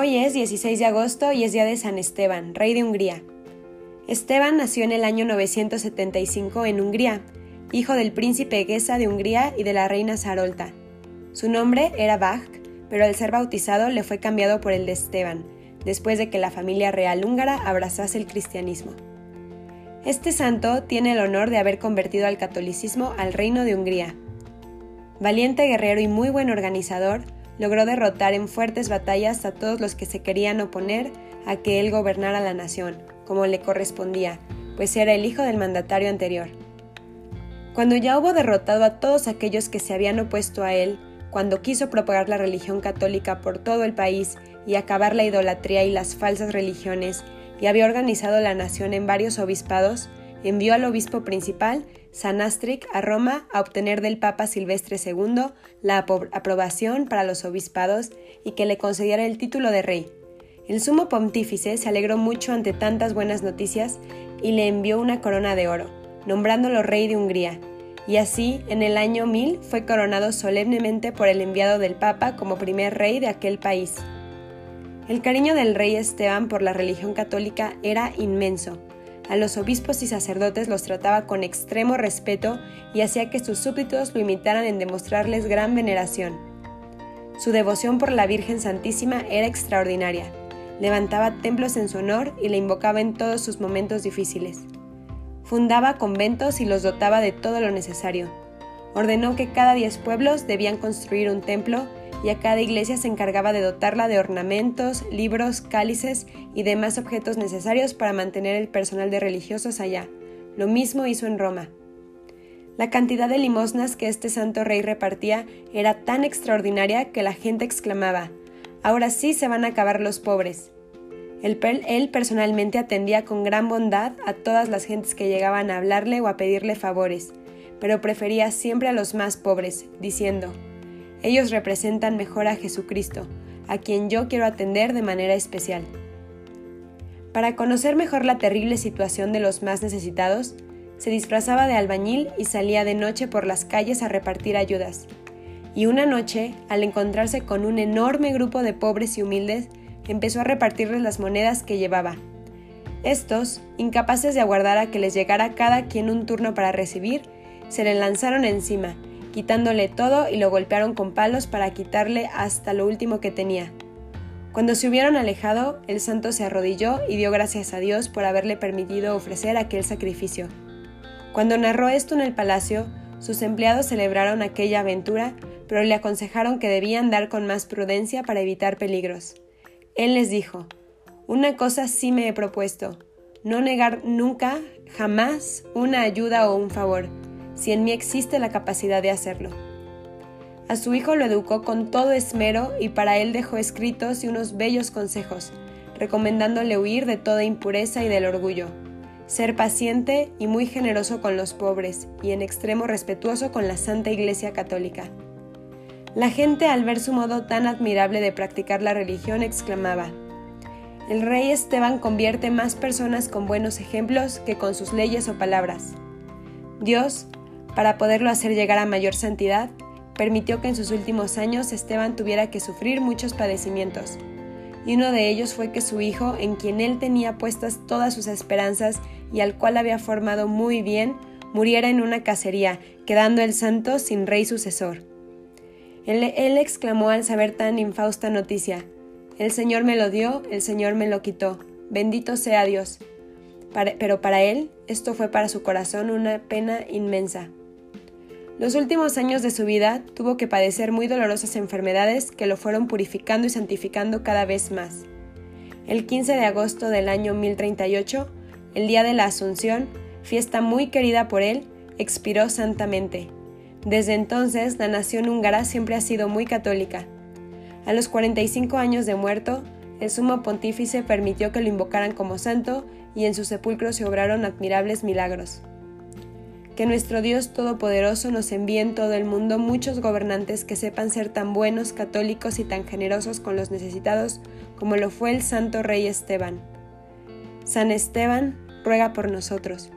Hoy es 16 de agosto y es día de San Esteban, rey de Hungría. Esteban nació en el año 975 en Hungría, hijo del príncipe Gesa de Hungría y de la reina Sarolta. Su nombre era Bach, pero al ser bautizado le fue cambiado por el de Esteban, después de que la familia real húngara abrazase el cristianismo. Este santo tiene el honor de haber convertido al catolicismo al reino de Hungría. Valiente guerrero y muy buen organizador, logró derrotar en fuertes batallas a todos los que se querían oponer a que él gobernara la nación, como le correspondía, pues era el hijo del mandatario anterior. Cuando ya hubo derrotado a todos aquellos que se habían opuesto a él, cuando quiso propagar la religión católica por todo el país y acabar la idolatría y las falsas religiones, y había organizado la nación en varios obispados, envió al obispo principal, San Astric, a Roma a obtener del Papa Silvestre II la aprobación para los obispados y que le concediera el título de rey. El sumo pontífice se alegró mucho ante tantas buenas noticias y le envió una corona de oro, nombrándolo rey de Hungría, y así en el año 1000 fue coronado solemnemente por el enviado del Papa como primer rey de aquel país. El cariño del rey Esteban por la religión católica era inmenso, a los obispos y sacerdotes los trataba con extremo respeto y hacía que sus súbditos lo imitaran en demostrarles gran veneración. Su devoción por la Virgen Santísima era extraordinaria. Levantaba templos en su honor y la invocaba en todos sus momentos difíciles. Fundaba conventos y los dotaba de todo lo necesario. Ordenó que cada diez pueblos debían construir un templo y a cada iglesia se encargaba de dotarla de ornamentos, libros, cálices y demás objetos necesarios para mantener el personal de religiosos allá. Lo mismo hizo en Roma. La cantidad de limosnas que este santo rey repartía era tan extraordinaria que la gente exclamaba, ahora sí se van a acabar los pobres. Él, él, personalmente atendía con gran bondad a todas las gentes que llegaban a hablarle o a pedirle favores, pero prefería siempre a los más pobres, diciendo, ellos representan mejor a Jesucristo, a quien yo quiero atender de manera especial. Para conocer mejor la terrible situación de los más necesitados, se disfrazaba de albañil y salía de noche por las calles a repartir ayudas. Y una noche, al encontrarse con un enorme grupo de pobres y humildes, empezó a repartirles las monedas que llevaba. Estos, incapaces de aguardar a que les llegara cada quien un turno para recibir, se le lanzaron encima quitándole todo y lo golpearon con palos para quitarle hasta lo último que tenía. Cuando se hubieron alejado, el santo se arrodilló y dio gracias a Dios por haberle permitido ofrecer aquel sacrificio. Cuando narró esto en el palacio, sus empleados celebraron aquella aventura, pero le aconsejaron que debían dar con más prudencia para evitar peligros. Él les dijo, Una cosa sí me he propuesto, no negar nunca, jamás, una ayuda o un favor si en mí existe la capacidad de hacerlo. A su hijo lo educó con todo esmero y para él dejó escritos y unos bellos consejos, recomendándole huir de toda impureza y del orgullo, ser paciente y muy generoso con los pobres y en extremo respetuoso con la Santa Iglesia Católica. La gente al ver su modo tan admirable de practicar la religión exclamaba, el rey Esteban convierte más personas con buenos ejemplos que con sus leyes o palabras. Dios, para poderlo hacer llegar a mayor santidad, permitió que en sus últimos años Esteban tuviera que sufrir muchos padecimientos. Y uno de ellos fue que su hijo, en quien él tenía puestas todas sus esperanzas y al cual había formado muy bien, muriera en una cacería, quedando el santo sin rey sucesor. Él, exclamó al saber tan infausta noticia, El Señor me lo dio, el Señor me lo quitó, bendito sea Dios. pero para él esto fue para su corazón una pena inmensa. Los últimos años de su vida tuvo que padecer muy dolorosas enfermedades que lo fueron purificando y santificando cada vez más. El 15 de agosto del año 1038, el día de la Asunción, fiesta muy querida por él, expiró santamente. Desde entonces, la nación húngara siempre ha sido muy católica. A los 45 años de muerto, el sumo pontífice permitió que lo invocaran como santo y en su sepulcro se obraron admirables milagros. Que nuestro Dios Todopoderoso nos envíe en todo el mundo muchos gobernantes que sepan ser tan buenos, católicos y tan generosos con los necesitados como lo fue el Santo Rey Esteban. San Esteban, ruega por nosotros.